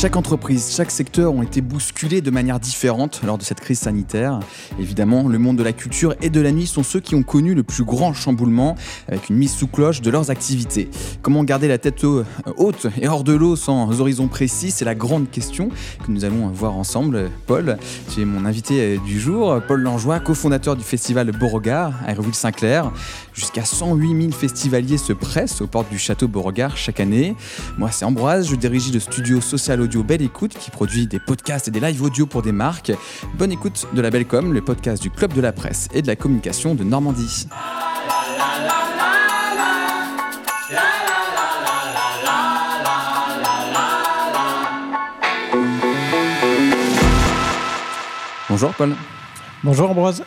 Chaque entreprise, chaque secteur ont été bousculés de manière différente lors de cette crise sanitaire. Évidemment, le monde de la culture et de la nuit sont ceux qui ont connu le plus grand chamboulement avec une mise sous cloche de leurs activités. Comment garder la tête haute et hors de l'eau sans horizon précis? C'est la grande question que nous allons voir ensemble. Paul, tu mon invité du jour. Paul Langeois, cofondateur du festival Beauregard à Aéroville-Saint-Clair. Jusqu'à 108 000 festivaliers se pressent aux portes du château Beauregard chaque année. Moi, c'est Ambroise, je dirige le studio social audio Belle Écoute qui produit des podcasts et des lives audio pour des marques. Bonne écoute de la Belle Com, le podcast du Club de la presse et de la communication de Normandie. Bonjour Paul. Bonjour Ambroise.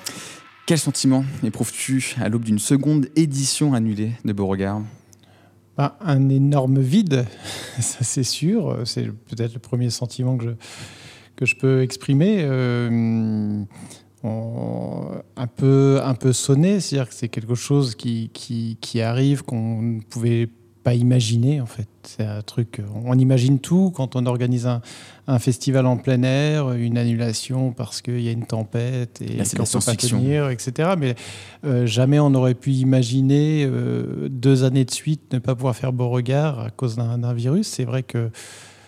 Quel sentiment éprouves-tu à l'aube d'une seconde édition annulée de Beauregard? Un énorme vide, ça c'est sûr. C'est peut-être le premier sentiment que je, que je peux exprimer. Euh, un, peu, un sonné, c'est-à-dire que c'est quelque chose qui, qui, qui arrive qu'on ne pouvait pas imaginer en fait. C'est un truc, on imagine tout quand on organise un, un festival en plein air, une annulation parce qu'il y a une tempête et qu'on ne peut pas tenir, etc. Mais euh, jamais on n'aurait pu imaginer euh, deux années de suite ne pas pouvoir faire Beauregard à cause d'un virus. C'est vrai que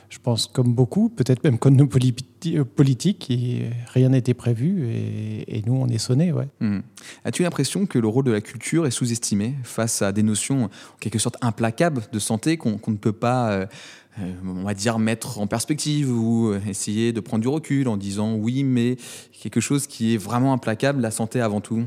je pense comme beaucoup, peut-être même comme nos politiques, et rien n'était prévu et, nous on est sonnés. Ouais. Hmm. As-tu l'impression que le rôle de la culture est sous-estimé face à des notions en quelque sorte implacables de santé qu'on ne peut pas... Euh, euh, on va dire mettre en perspective ou essayer de prendre du recul en disant oui, mais quelque chose qui est vraiment implacable, la santé avant tout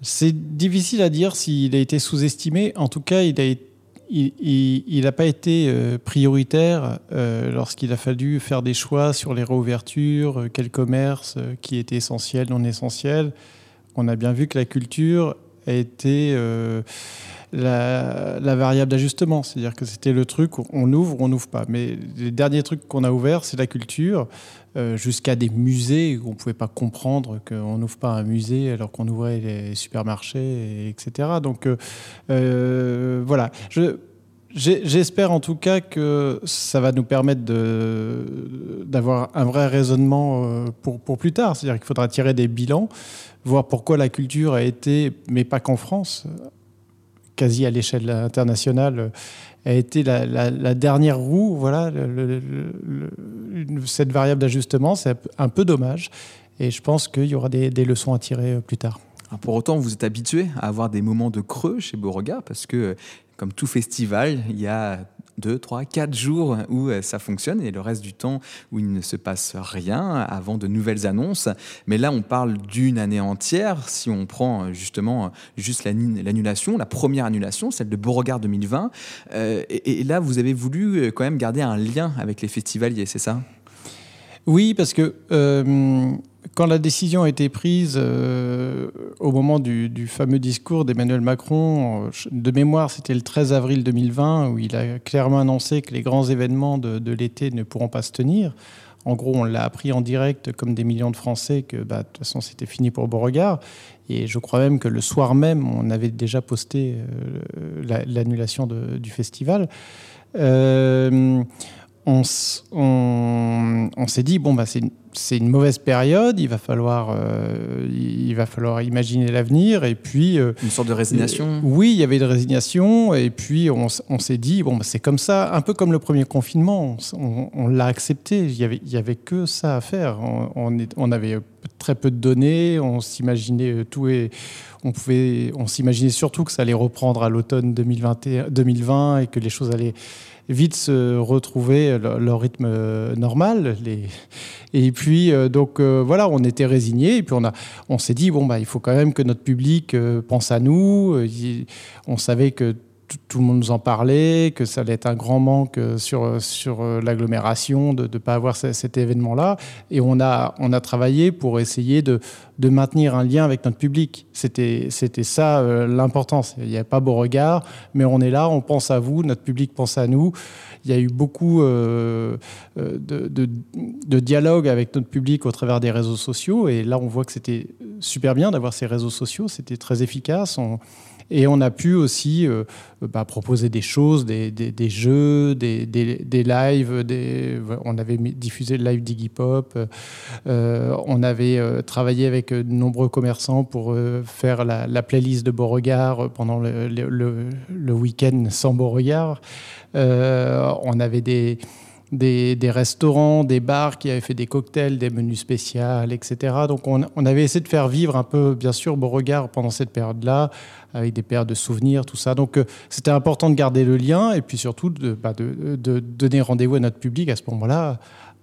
C'est difficile à dire s'il a été sous-estimé. En tout cas, il a été il n'a pas été euh, prioritaire euh, lorsqu'il a fallu faire des choix sur les réouvertures, euh, quel commerce qui était essentiel, non essentiel. On a bien vu que la culture a été la, variable d'ajustement, c'est-à-dire que c'était le truc on ouvre, on n'ouvre pas. Mais les derniers trucs qu'on a ouverts, c'est la culture, jusqu'à des musées où on ne pouvait pas comprendre qu'on n'ouvre pas un musée alors qu'on ouvrait les supermarchés, etc. Donc voilà. Je, J'espère en tout cas que ça va nous permettre d'avoir un vrai raisonnement euh, pour plus tard. C'est-à-dire qu'il faudra tirer des bilans, voir pourquoi la culture a été, mais pas qu'en France, quasi à l'échelle internationale, a été la, dernière roue. Voilà, cette variable d'ajustement, c'est un peu dommage. Et je pense qu'il y aura des, des leçons à tirer euh, plus tard. pour autant, vous êtes habitué à avoir des moments de creux chez Beauregard parce que comme tout festival, il y a deux, trois, quatre jours où euh, ça fonctionne et le reste du temps où il ne se passe rien avant de nouvelles annonces. Mais là, on parle d'une année entière. Si on prend euh, justement euh, juste l'annulation, la première annulation, celle de Beauregard 2020. et, là, vous avez voulu quand même garder un lien avec les festivaliers, c'est ça? Oui, parce que quand la décision a été prise euh, au moment du, fameux discours d'Emmanuel Macron, euh, de mémoire, c'était le 13 avril 2020, où il a clairement annoncé que les grands événements de, l'été ne pourront pas se tenir. En gros, on l'a appris en direct, comme des millions de Français, que bah, de toute façon, c'était fini pour Beauregard. Et je crois même que le soir même, on avait déjà posté euh, l'annulation du festival. On, on, on s'est dit, bon, bah, c'est une mauvaise période, il va falloir, euh, il va falloir imaginer l'avenir. Et puis. Euh, une sorte de résignation euh, Oui, il y avait de résignation. Et puis, on, s'est dit, bon, bah, c'est comme ça, un peu comme le premier confinement. On, l'a accepté. Il n'y avait, il y avait que ça à faire. On, on, avait très peu de données. On s'imaginait tout et. On, pouvait, on s'imaginait surtout que ça allait reprendre à l'automne 2020 et que les choses allaient vite se retrouver leur, rythme euh, normal. Et puis, euh, donc euh, voilà, on était résignés. Et puis, on, a, on s'est dit, bon, bah, il faut quand même que notre public pense à nous. On savait que tout le monde nous en parlait, que ça allait être un grand manque sur, sur l'agglomération de ne pas avoir cet événement-là. Et on a, on a travaillé pour essayer de, de maintenir un lien avec notre public. C'était, ça euh, l'importance. Il n'y a pas beau regard, mais on est là, on pense à vous, notre public pense à nous. Il y a eu beaucoup euh, euh, de, de, dialogue avec notre public au travers des réseaux sociaux. Et là, on voit que c'était super bien d'avoir ces réseaux sociaux. C'était très efficace. Et on a pu aussi bah, proposer des choses, des, des, jeux, des, des, lives. on avait diffusé le live d'Iggy Pop. on avait travaillé avec de nombreux commerçants pour faire la, la, playlist de Beauregard pendant le, le, le week-end sans Beauregard. on avait des des, restaurants, des bars qui avaient fait des cocktails, des menus spéciaux, etc. Donc on, avait essayé de faire vivre un peu, bien sûr, Beauregard pendant cette période-là, avec des périodes de souvenirs, tout ça. Donc euh, c'était important de garder le lien et puis surtout de, bah, donner rendez-vous à notre public à ce moment-là,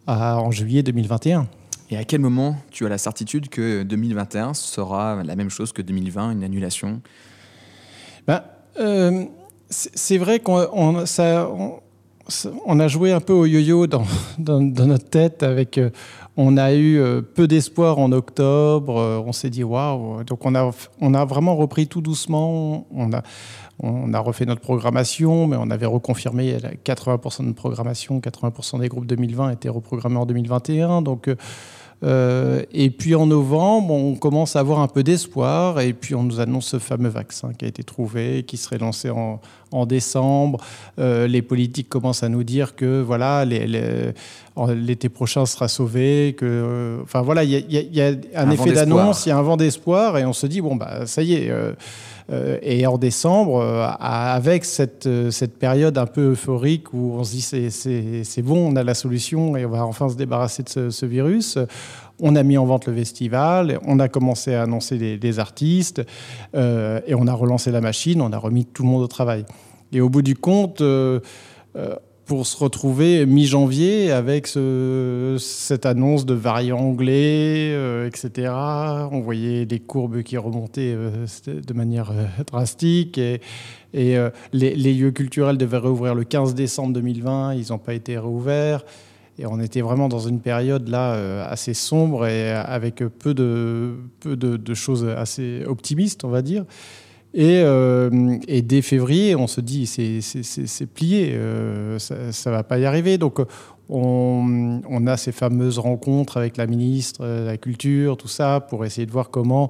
en juillet 2021. Et à quel moment tu as la certitude que 2021 sera la même chose que 2020, une annulation? Ben, euh, C'est vrai qu'on ça on a joué un peu au yo-yo dans, notre tête. Avec, euh, on a eu euh, peu d'espoir en octobre. Euh, on s'est dit waouh. Donc on a, on a vraiment repris tout doucement. On a, on a refait notre programmation, mais on avait reconfirmé 80% de programmation. 80% des groupes 2020 étaient reprogrammés en 2021. Donc et puis en novembre, on commence à avoir un peu d'espoir et puis on nous annonce ce fameux vaccin qui a été trouvé, qui serait lancé en, décembre. Euh, les politiques commencent à nous dire que voilà, l'été prochain sera sauvé. Que, euh, enfin voilà, il y, a un, effet d'annonce, il y a un vent d'espoir et on se dit bon bah ça y est. Euh, et en décembre, avec cette, cette période un peu euphorique où on se dit c'est bon, on a la solution et on va enfin se débarrasser de ce, virus, on a mis en vente le festival, on a commencé à annoncer des, artistes et on a relancé la machine, on a remis tout le monde au travail. Et au bout du compte, pour se retrouver mi-janvier avec cette annonce de variant anglais, euh, etc. On voyait des courbes qui remontaient euh, de manière euh, drastique et, et les, lieux culturels devaient rouvrir le 15 décembre 2020, ils n'ont pas été réouverts. Et on était vraiment dans une période là assez sombre et avec peu de, peu de choses assez optimistes, on va dire. Euh, et, dès février, on se dit c'est plié, euh, ça ne va pas y arriver. Donc on, a ces fameuses rencontres avec la ministre de la Culture, tout ça, pour essayer de voir comment.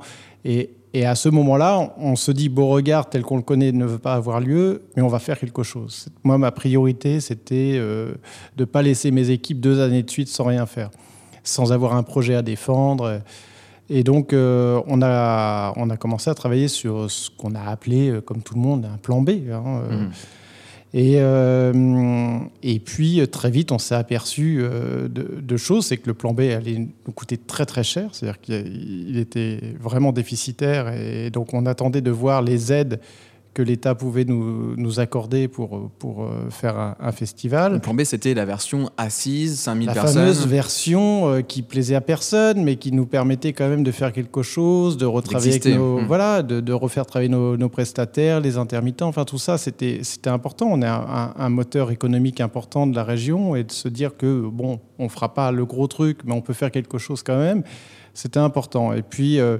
À ce moment-là, on se dit Beauregard tel qu'on le connaît ne veut pas avoir lieu, mais on va faire quelque chose. Moi, ma priorité, c'était euh, de ne pas laisser mes équipes deux années de suite sans rien faire, sans avoir un projet à défendre. Et donc, euh, on, a, on a commencé à travailler sur ce qu'on a appelé, euh, comme tout le monde, un plan B. Hein, mmh. Et, et puis, très vite, on s'est aperçu de, choses. C'est que le plan B allait nous coûter très, très cher. C'est-à-dire qu'il était vraiment déficitaire. Et donc, on attendait de voir les aides que l'État pouvait nous, nous, accorder pour, pour euh, faire un, festival. Le plan B, c'était la version assise, 5000 la personnes. La fameuse version euh, qui plaisait à personne, mais qui nous permettait quand même de faire quelque chose, de retravailler avec nos, mmh. voilà, de, de, refaire travailler nos, nos, prestataires, les intermittents, enfin tout ça, c'était important. On est un, un, moteur économique important de la région et de se dire que, bon, on fera pas le gros truc, mais on peut faire quelque chose quand même, c'était important. Et puis... Euh,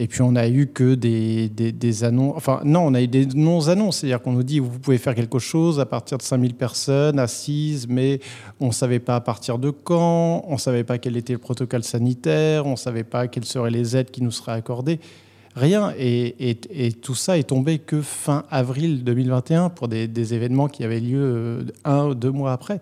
et puis on a eu que des, des, annonces, enfin non, on a eu des non-annonces, c'est-à-dire qu'on nous dit vous pouvez faire quelque chose à partir de 5000 personnes assises, mais on ne savait pas à partir de quand, on ne savait pas quel était le protocole sanitaire, on ne savait pas quelles seraient les aides qui nous seraient accordées. Rien. Et, et, tout ça est tombé que fin avril 2021 pour des, événements qui avaient lieu euh, un ou deux mois après.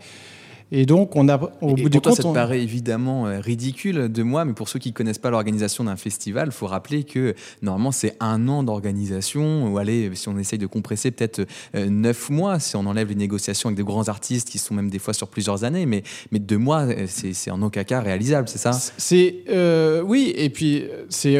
Et donc, on a, au bout du compte. ça te paraît évidemment euh, ridicule de moi, mais pour ceux qui ne connaissent pas l'organisation d'un festival, il faut rappeler que normalement, c'est un an d'organisation, ou allez, si on essaye de compresser, peut-être euh, neuf mois, si on enlève les négociations avec de grands artistes qui sont même des fois sur plusieurs années, mais, mais deux mois, euh, c'est en aucun cas réalisable, c'est ça? C'est Oui, et puis c'est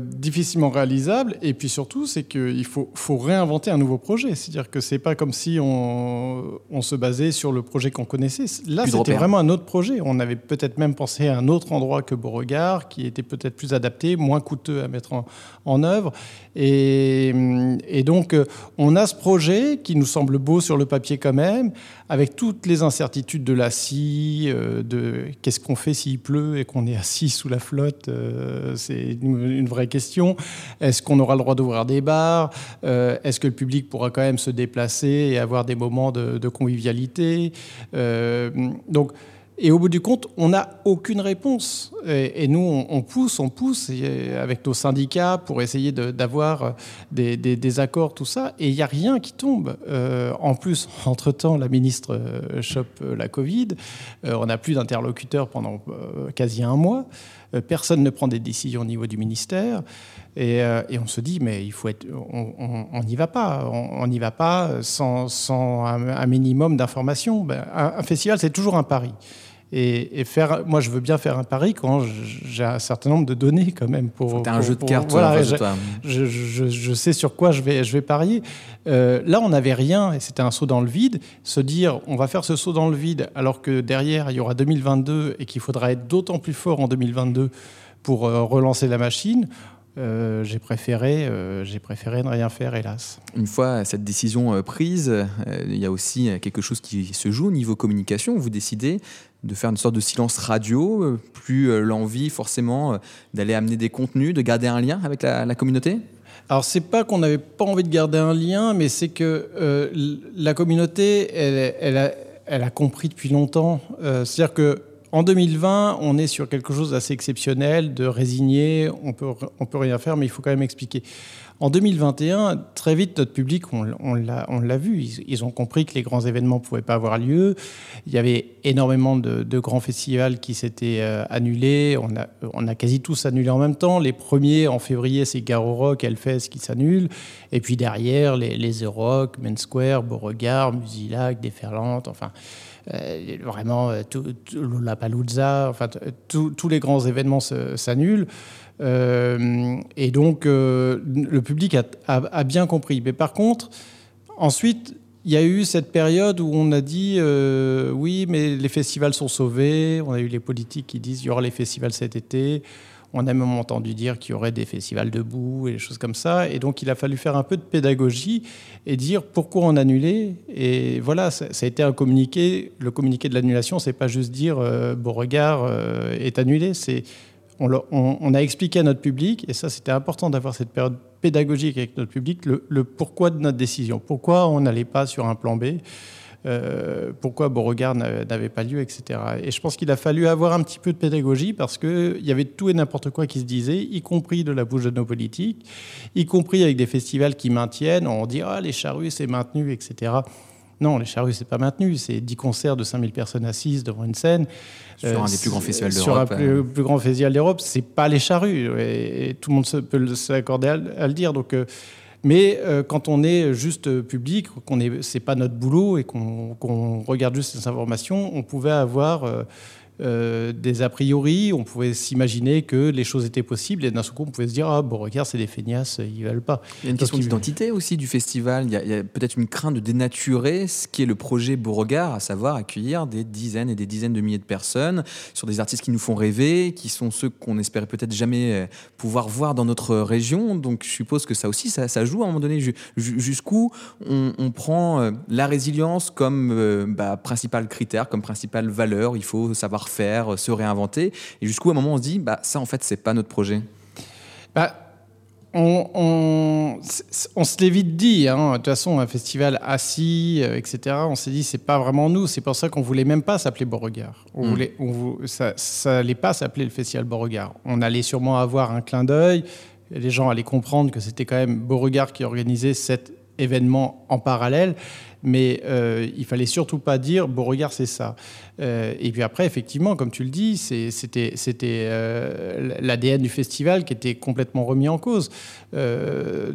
difficilement réalisable, et puis surtout, c'est qu'il faut, faut réinventer un nouveau projet. C'est-à-dire que c'est pas comme si on, on se basait sur le projet qu'on connaissait Là, c'était vraiment un autre projet. On avait peut-être même pensé à un autre endroit que Beauregard, qui était peut-être plus adapté, moins coûteux à mettre en, œuvre. Et, donc, euh, on a ce projet qui nous semble beau sur le papier quand même, avec toutes les incertitudes de la euh, de qu'est-ce qu'on fait s'il pleut et qu'on est assis sous la flotte. Euh, c'est une, vraie question. Est-ce qu'on aura le droit d'ouvrir des bars? Est-ce que le public pourra quand même se déplacer et avoir des moments de, convivialité? Euh, donc, Et au bout du compte, on n'a aucune réponse. Et, nous, on, pousse, on pousse avec nos syndicats pour essayer d'avoir des, des, accords, tout ça. Et il n'y a rien qui tombe. Euh, en plus, entre-temps, la ministre euh, chope la Covid. Euh, on n'a plus d'interlocuteurs pendant quasi un mois. personne ne prend des décisions au niveau du ministère. Et, on se dit, mais il faut être, on n'y va pas. On n'y va pas sans, sans un, minimum d'informations. Ben, un festival, c'est toujours un pari. Et, faire, moi, je veux bien faire un pari quand j'ai un certain nombre de données quand même pour. T'as un jeu de cartes. Voilà, je, je, je, sais sur quoi je vais, je vais parier. Euh, là, on n'avait rien et c'était un saut dans le vide. Se dire, on va faire ce saut dans le vide alors que derrière il y aura 2022 et qu'il faudra être d'autant plus fort en 2022 pour euh, relancer la machine. Euh, j'ai préféré, j'ai préféré ne rien faire, hélas. Une fois cette décision prise, il y a aussi quelque chose qui se joue au niveau communication. Vous décidez de faire une sorte de silence radio, euh, plus euh, l'envie forcément euh, d'aller amener des contenus, de garder un lien avec la, communauté? Alors c'est pas qu'on n'avait pas envie de garder un lien, mais c'est que la communauté, elle, a, elle, a, compris depuis longtemps. C'est-à-dire que en 2020, on est sur quelque chose d'assez exceptionnel, de résigné, on peut, on peut rien faire, mais il faut quand même expliquer. En 2021, très vite, notre public, on, on l'a vu, ils, ont compris que les grands événements ne pouvaient pas avoir lieu. Il y avait énormément de, grands festivals qui s'étaient euh, annulés. On a, on a, quasi tous annulé en même temps. Les premiers, en février, c'est Garo Rock, Hellfest qui s'annulent. Et puis derrière, les, les The Rock, Main Square, Beauregard, Musilac, Déferlante, enfin... Euh, vraiment, euh, tout, Lollapalooza, enfin, tous les grands événements s'annulent. Euh, et donc, euh, le public a, bien compris. Mais par contre, ensuite, il y a eu cette période où on a dit oui, mais les festivals sont sauvés. On a eu les politiques qui disent il y aura les festivals cet été. On a même entendu dire qu'il y aurait des festivals debout et des choses comme ça. Et donc, il a fallu faire un peu de pédagogie et dire pourquoi on annulait. Et voilà, ça, a été un communiqué. Le communiqué de l'annulation, c'est pas juste dire Beauregard est annulé. C'est on, a expliqué à notre public, et ça c'était important d'avoir cette période pédagogique avec notre public, le, pourquoi de notre décision, pourquoi on n'allait pas sur un plan B, euh, pourquoi Beauregard n'avait pas lieu, etc. Et je pense qu'il a fallu avoir un petit peu de pédagogie parce qu'il y avait tout et n'importe quoi qui se disait, y compris de la bouche de nos politiques, y compris avec des festivals qui maintiennent, on dit ah les charrues c'est maintenu, etc. Non, les charrues, c'est pas maintenu. C'est 10 concerts de 5000 personnes assises devant une scène. Sur un des plus grands festivals d'Europe. Sur un plus, plus, grand festival d'Europe, c'est pas les charrues. Et, tout le monde peut s'accorder à, le dire. Donc, euh, mais euh, quand on est juste public, qu'on est, c'est pas notre boulot et qu'on regarde juste ces informations, on pouvait avoir euh, des a priori, on pouvait s'imaginer que les choses étaient possibles et d'un seul coup on pouvait se dire ah bon regarde c'est des feignasses ils veulent pas. Il y a une question d'identité aussi du festival. Il y a, peut-être une crainte de dénaturer ce qui est le projet Beauregard, à savoir accueillir des dizaines et des dizaines de milliers de personnes sur des artistes qui nous font rêver, qui sont ceux qu'on espérait peut-être jamais euh, pouvoir voir dans notre région. Donc je suppose que ça aussi ça, joue à un moment donné jusqu'où on, prend euh, la résilience comme bah, principal critère, comme principale valeur? Il faut savoir faire, euh, se réinventer Et jusqu'où à un moment on se dit, bah, ça en fait, c'est pas notre projet bah, on, on, on, se l'est vite dit, hein. de toute façon, un festival assis, euh, etc. On s'est dit, c'est pas vraiment nous. C'est pour ça qu'on voulait même pas s'appeler Beauregard. On hmm. voulait, on, ça, ça allait pas s'appeler le festival Beauregard. On allait sûrement avoir un clin d'œil. Les gens allaient comprendre que c'était quand même Beauregard qui organisait cet événement en parallèle mais euh, il fallait surtout pas dire Beauregard c'est ça. Euh, et puis après effectivement comme tu le dis c'était euh, l'ADN du festival qui était complètement remis en cause. Euh,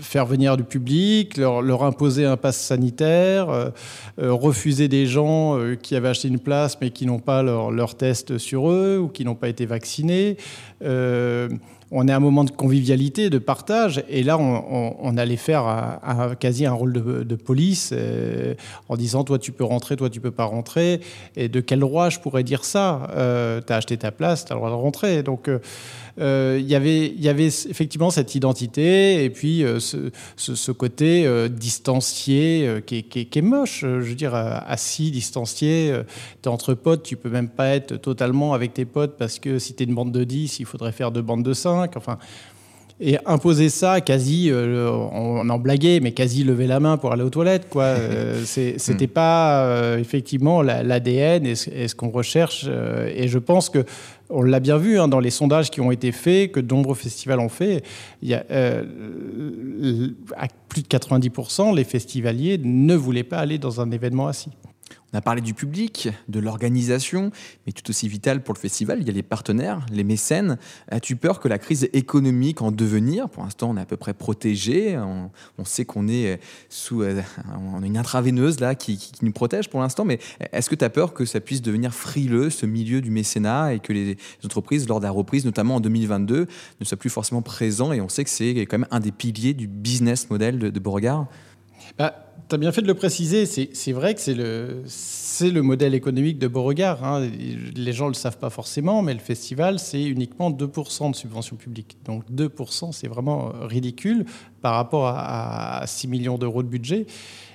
faire venir du public, leur, leur imposer un pass sanitaire, refuser des gens qui avaient acheté une place mais qui n'ont pas leur, leur, test sur eux ou qui n'ont pas été vaccinés on est à un moment de convivialité, de partage, et là, on, allait faire quasi un rôle de, police euh, en disant toi tu peux rentrer, toi tu peux pas rentrer, et de quel droit je pourrais dire ça? Euh, Tu as acheté ta place, tu as le droit de rentrer. Donc, euh, y il y avait effectivement cette identité et puis euh, ce, côté euh, distancié qui est, moche. Je veux dire, assis, distancié, tu es entre potes, tu peux même pas être totalement avec tes potes parce que si tu es une bande de 10, il faudrait faire deux bandes de 5. Enfin, et imposer ça, quasi, euh, on en blaguait, mais quasi lever la main pour aller aux toilettes, quoi. Euh, c'était hmm. pas euh, effectivement l'ADN et ce, qu'on recherche. et je pense que on l'a bien vu hein, dans les sondages qui ont été faits, que de nombreux festivals ont fait. Il y a, à plus de 90%, les festivaliers ne voulaient pas aller dans un événement assis. On a parlé du public, de l'organisation, mais tout aussi vital pour le festival, il y a les partenaires, les mécènes. As-tu peur que la crise économique en devenir, pour l'instant on est à peu près protégé, on, sait qu'on est sous euh, on a une intraveineuse là qui, nous protège pour l'instant, mais est-ce que tu as peur que ça puisse devenir frileux, ce milieu du mécénat, et que les entreprises, lors de la reprise, notamment en 2022, ne soient plus forcément présents, et on sait que c'est quand même un des piliers du business model de, de Beauregard? Bah, tu as bien fait de le préciser. C'est vrai que c'est le, le modèle économique de Beauregard. Hein. Les gens ne le savent pas forcément, mais le festival, c'est uniquement 2% de subvention publique. Donc 2%, c'est vraiment ridicule par rapport à, 6 millions d'euros de budget.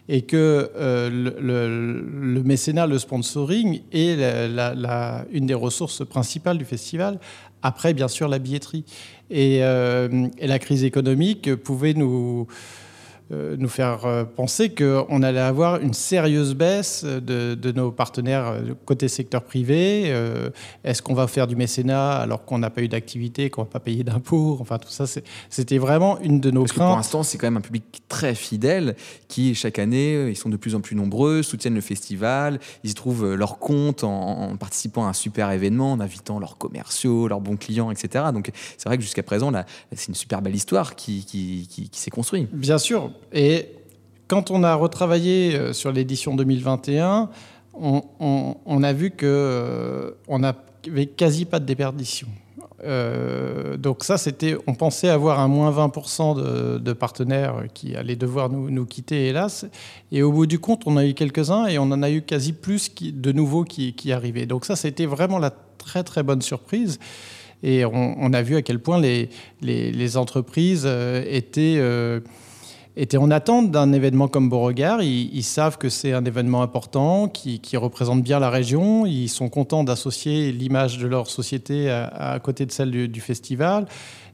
Et que euh, le, mécénat, le sponsoring est une des ressources principales du festival. Après, bien sûr, la billetterie. Et, euh, la crise économique pouvait nous euh, nous faire euh, penser qu'on allait avoir une sérieuse baisse de, nos partenaires euh, côté secteur privé. Est-ce qu'on va faire du mécénat alors qu'on n'a pas eu d'activité, qu'on ne va pas payer d'impôts? Enfin, tout ça, c'était vraiment une de nos Parce craintes. Que pour l'instant, c'est quand même un public très fidèle qui, chaque année, ils sont de plus en plus nombreux, soutiennent le festival, ils y trouvent leur compte en, participant à un super événement, en invitant leurs commerciaux, leurs bons clients, etc. Donc, c'est vrai que jusqu'à présent, c'est une super belle histoire qui, qui, qui s'est construite. Bien sûr, et quand on a retravaillé euh, sur l'édition 2021, on, a vu qu'on euh, n'avait quasi pas de déperdition. Euh, donc ça, c'était, on pensait avoir un moins 20% de, partenaires qui allaient devoir nous, quitter, hélas. Et au bout du compte, on a eu quelques-uns et on en a eu quasi plus de nouveaux qui, arrivaient. Donc ça, c'était vraiment la très très bonne surprise. Et on, a vu à quel point les, les, entreprises étaient étaient en attente d'un événement comme Beauregard. Ils, savent que c'est un événement important qui, représente bien la région. Ils sont contents d'associer l'image de leur société à, côté de celle du, festival.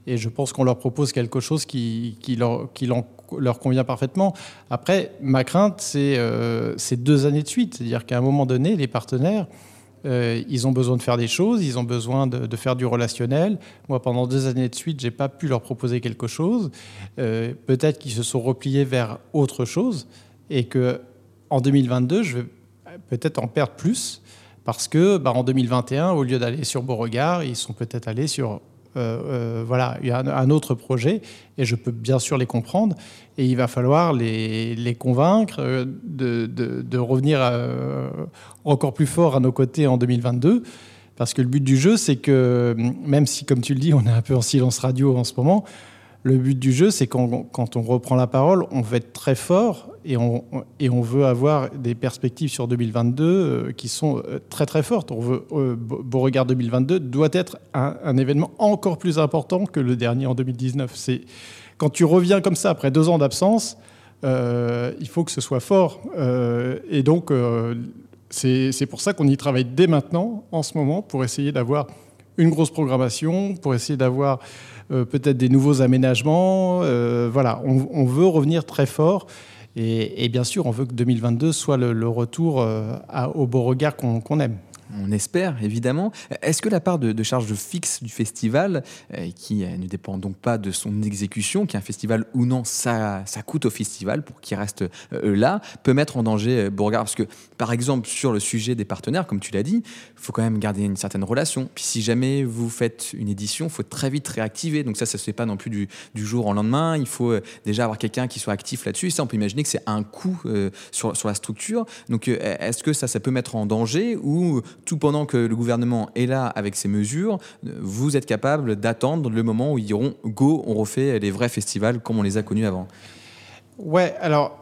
Et je pense qu'on leur propose quelque chose qui, leur, convient parfaitement. Après, ma crainte, c'est euh, deux années de suite. C'est-à-dire qu'à un moment donné, les partenaires euh, ils ont besoin de faire des choses, ils ont besoin de, faire du relationnel. Moi, pendant deux années de suite, j'ai pas pu leur proposer quelque chose. Euh, peut-être qu'ils se sont repliés vers autre chose et que en 2022, je vais peut-être en perdre plus parce que bah, en 2021, au lieu d'aller sur Beauregard, ils sont peut-être allés sur euh, euh, voilà, il y a un, autre projet et je peux bien sûr les comprendre. Et il va falloir les, les convaincre euh, de, de, revenir encore plus fort à nos côtés en 2022. Parce que le but du jeu, c'est que, même si, comme tu le dis, on est un peu en silence radio en ce moment, le but du jeu, c'est quand, quand on reprend la parole, on veut être très fort et on, et on veut avoir des perspectives sur 2022 euh, qui sont euh, très très fortes. On veut, euh, Beauregard 2022 doit être un, événement encore plus important que le dernier en 2019. C'est quand tu reviens comme ça après deux ans d'absence, il faut que ce soit fort. et donc, c'est pour ça qu'on y travaille dès maintenant, en ce moment, pour essayer d'avoir une grosse programmation, pour essayer d'avoir euh, peut-être des nouveaux aménagements. Euh, voilà, on, veut revenir très fort. Et, bien sûr, on veut que 2022 soit le, retour euh, au beau regard qu'on aime. On espère, évidemment. Est-ce que la part de, charge fixe du festival, euh, qui euh, ne dépend donc pas de son exécution, qui est un festival ou non, ça, ça coûte au festival pour qu'il reste euh, là, peut mettre en danger Beauregard? Parce que, par exemple, sur le sujet des partenaires, comme tu l'as dit, il faut quand même garder une certaine relation. Puis si jamais vous faites une édition, il faut très vite réactiver. Donc ça, ça ne se fait pas non plus du, jour au lendemain. Il faut déjà avoir quelqu'un qui soit actif là-dessus. Et ça, on peut imaginer que c'est un coût sur, sur la structure. Donc est-ce que ça, ça peut mettre en danger ou tout pendant que le gouvernement est là avec ses mesures, vous êtes capable d'attendre le moment où ils diront go, on refait les vrais festivals comme on les a connus avant. Ouais, alors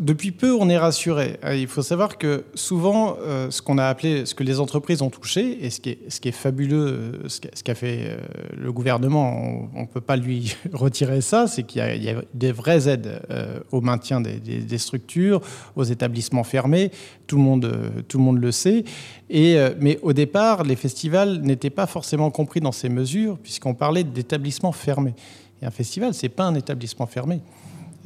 depuis peu, on est rassuré. Euh, il faut savoir que souvent, euh, ce qu'on a appelé, ce que les entreprises ont touché, et ce qui est, ce fabuleux, ce qu'a fait le gouvernement, on ne peut pas lui retirer ça, c'est qu'il y, a des vraies aides au maintien des, structures, aux établissements fermés. Tout le monde, tout le, monde le sait. Mais au départ, les festivals n'étaient pas forcément compris dans ces mesures, puisqu'on parlait d'établissements fermés. Et un festival, c'est pas un établissement fermé.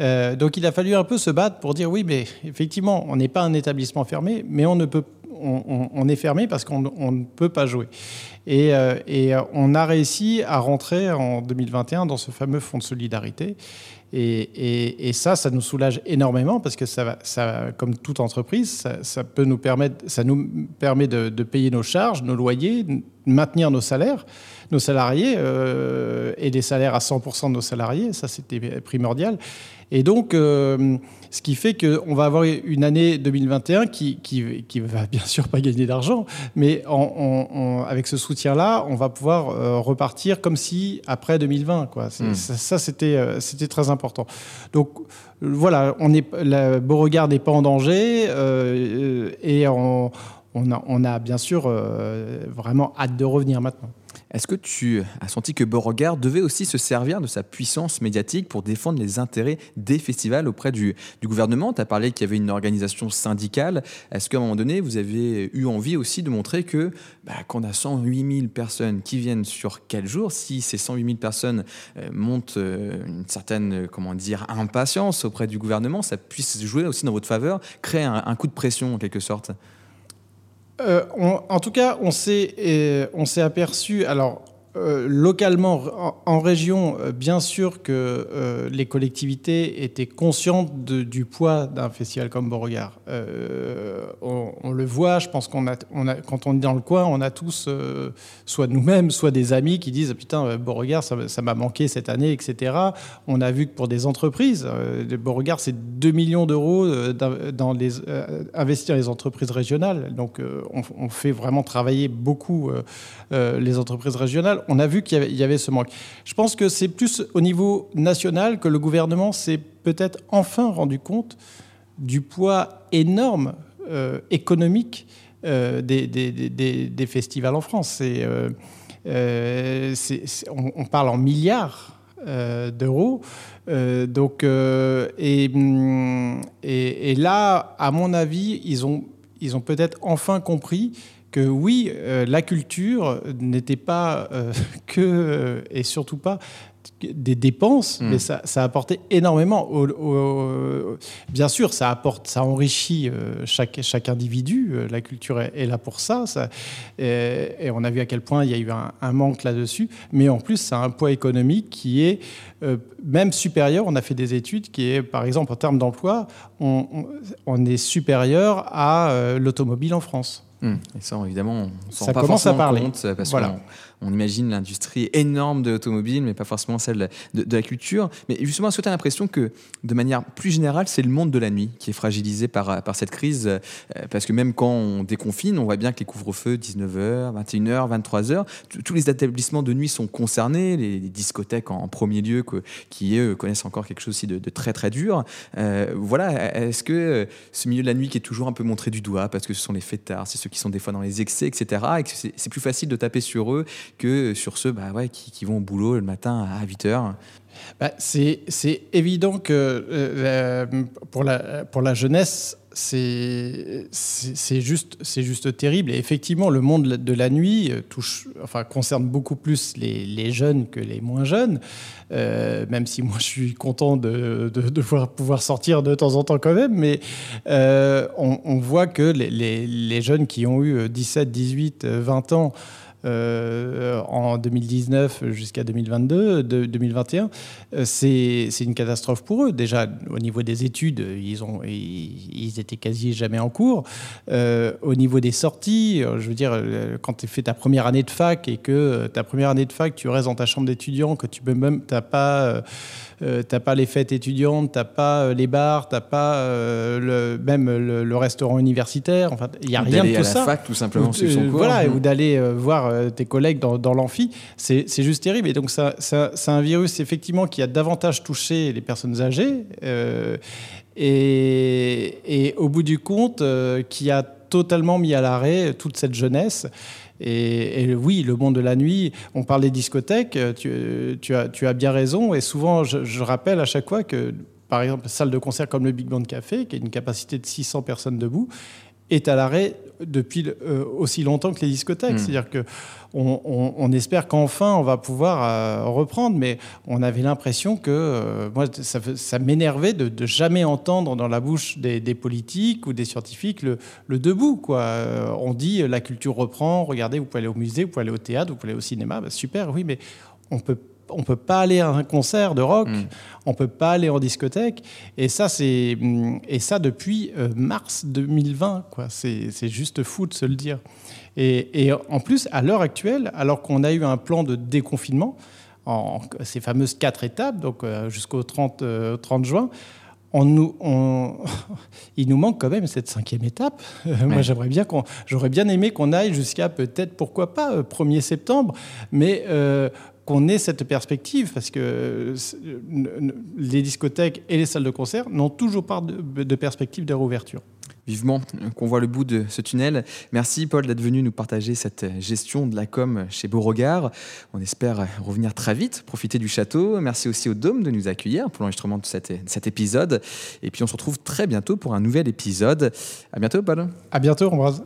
Euh, donc il a fallu un peu se battre pour dire oui, mais effectivement, on n'est pas un établissement fermé, mais on, ne peut, on, est fermé parce qu'on ne peut pas jouer. Et, euh, et, on a réussi à rentrer en 2021 dans ce fameux fonds de solidarité. Et, ça, ça nous soulage énormément parce que ça, comme toute entreprise, ça, peut nous permettre, ça nous permet de, de, payer nos charges, nos loyers, maintenir nos salaires nos salariés euh, et des salaires à 100% de nos salariés. Ça, c'était primordial. Et donc, euh, ce qui fait qu'on va avoir une année 2021 qui, qui, qui va bien sûr pas gagner d'argent, mais avec ce soutien-là, on va pouvoir euh, repartir comme si après 2020. Quoi. Hmm. Ça, c'était, c'était très important. Donc, voilà, on est, Beauregard n'est pas en danger et on, on, a, on, a, bien sûr vraiment hâte de revenir maintenant. Est-ce que tu as senti que Beauregard devait aussi se servir de sa puissance médiatique pour défendre les intérêts des festivals auprès du, gouvernement? Tu as parlé qu'il y avait une organisation syndicale. Est-ce qu'à un moment donné, vous avez eu envie aussi de montrer que bah, qu'on a 108 000 personnes qui viennent sur quel jour, si ces 108 000 personnes euh, montent euh, une certaine dire, impatience auprès du gouvernement, ça puisse jouer aussi dans votre faveur, créer un coup de pression en quelque sorte? Euh, en tout cas, on s'est euh, aperçu. Alors, euh, localement, en, région, euh, bien sûr que euh, les collectivités étaient conscientes du poids d'un festival comme Beauregard. On, le voit, je pense qu'on a, quand on est dans le coin, on a tous, soit nous-mêmes, soit des amis qui disent Putain, Beauregard, ça m'a manqué cette année, etc. On a vu que pour des entreprises, Beauregard, c'est 2 millions d'euros dans les, les entreprises régionales. Donc, on, on, fait vraiment travailler beaucoup les entreprises régionales on a vu qu'il y avait ce manque. Je pense que c'est plus au niveau national que le gouvernement s'est peut-être enfin rendu compte du poids énorme euh, économique euh, des, festivals en France. Euh, on, parle en milliards d'euros. donc, et, là, à mon avis, ils ont peut-être enfin compris que oui, euh, la culture n'était pas euh, que, euh, et surtout pas, des dépenses, hmm. mais ça, ça apportait énormément. bien sûr, ça apporte, ça enrichit chaque, chaque individu. La culture est, là pour ça. ça et, on a vu à quel point il y a eu un, manque là-dessus. Mais en plus, ça a un poids économique qui est même supérieur. On a fait des études qui est, par exemple, en termes d'emploi, on, on, est supérieur à l'automobile en France. Hmm. Et ça, évidemment, on s'en pas commence à parler. compte parce voilà on imagine l'industrie énorme de l'automobile, mais pas forcément celle de, la culture. Mais justement, est-ce que tu as l'impression que, de manière plus générale, c'est le monde de la nuit qui est fragilisé par, par cette crise? Euh, Parce que même quand on déconfine, on voit bien que les couvre-feux, 19h, 21h, 23h, tous les établissements de nuit sont concernés, les, discothèques en, premier lieu, qui eux connaissent encore quelque chose aussi de, très très dur. Euh, voilà, est-ce que euh, ce milieu de la nuit qui est toujours un peu montré du doigt, parce que ce sont les fêtards, c'est ceux qui sont des fois dans les excès, etc., et que c'est plus facile de taper sur eux que sur ceux bah ouais, qui, vont au boulot le matin à 8 heures bah, C'est évident que euh, pour, la, pour la jeunesse, c'est juste, juste terrible. Et effectivement, le monde de la nuit euh, touche, enfin, concerne beaucoup plus les, les jeunes que les moins jeunes. Euh, même si moi je suis content de, de, pouvoir sortir de temps en temps quand même, mais on, on, voit que les, les, les, jeunes qui ont eu 17, 18, 20 ans euh, en 2019 jusqu'à 2022, 2021, euh, c'est une catastrophe pour eux. Déjà, au niveau des études, ils, ont, ils, étaient quasi jamais en cours. Euh, au niveau des sorties, je veux dire, quand tu fais ta première année de fac et que ta première année de fac, tu restes dans ta chambre d'étudiant, que tu peux même, t'as pas euh, t'as pas les fêtes étudiantes, t'as pas euh, les bars, t'as pas euh, le, même le, restaurant universitaire. Enfin, il y a rien de tout à ça. la fac, tout simplement, ou, Voilà, ou d'aller voir tes collègues dans, dans l'amphi, c'est juste terrible. Et donc, c'est un virus, effectivement, qui a davantage touché les personnes âgées et, et, au bout du compte, qui a totalement mis à l'arrêt toute cette jeunesse. Et, oui, le monde de la nuit, on parle des discothèques, tu, tu, as, bien raison. Et souvent, je, je, rappelle à chaque fois que, par exemple, salle de concert comme le Big Band Café, qui a une capacité de 600 personnes debout, est à l'arrêt depuis euh, aussi longtemps que les discothèques. Hmm. C'est-à-dire que on, on, espère qu'enfin on va pouvoir euh, reprendre, mais on avait l'impression que euh, moi ça, ça m'énervait de, de, jamais entendre dans la bouche des, des politiques ou des scientifiques le, le debout. Quoi. on dit la culture reprend, regardez, vous pouvez aller au musée, vous pouvez aller au théâtre, vous pouvez aller au cinéma, bah, super, oui, mais on peut on peut pas aller à un concert de rock, mm. on peut pas aller en discothèque, et ça c'est et ça depuis euh, mars 2020 quoi. C'est juste fou de se le dire. Et, en plus à l'heure actuelle, alors qu'on a eu un plan de déconfinement en ces fameuses quatre étapes, donc euh, jusqu'au 30, 30 euh, juin. On nous, on... il nous manque quand même cette cinquième étape. Moi, j'aimerais bien qu'on, j'aurais bien aimé qu'on aille jusqu'à peut-être, pourquoi pas, 1er septembre, mais qu'on ait cette perspective, parce que les discothèques et les salles de concert n'ont toujours pas de, perspective de réouverture vivement qu'on voit le bout de ce tunnel. Merci Paul d'être venu nous partager cette gestion de la com chez Beauregard. On espère revenir très vite, profiter du château. Merci aussi au Dôme de nous accueillir pour l'enregistrement de cet, cet, épisode. Et puis on se retrouve très bientôt pour un nouvel épisode. À bientôt Paul. À bientôt Ambroise.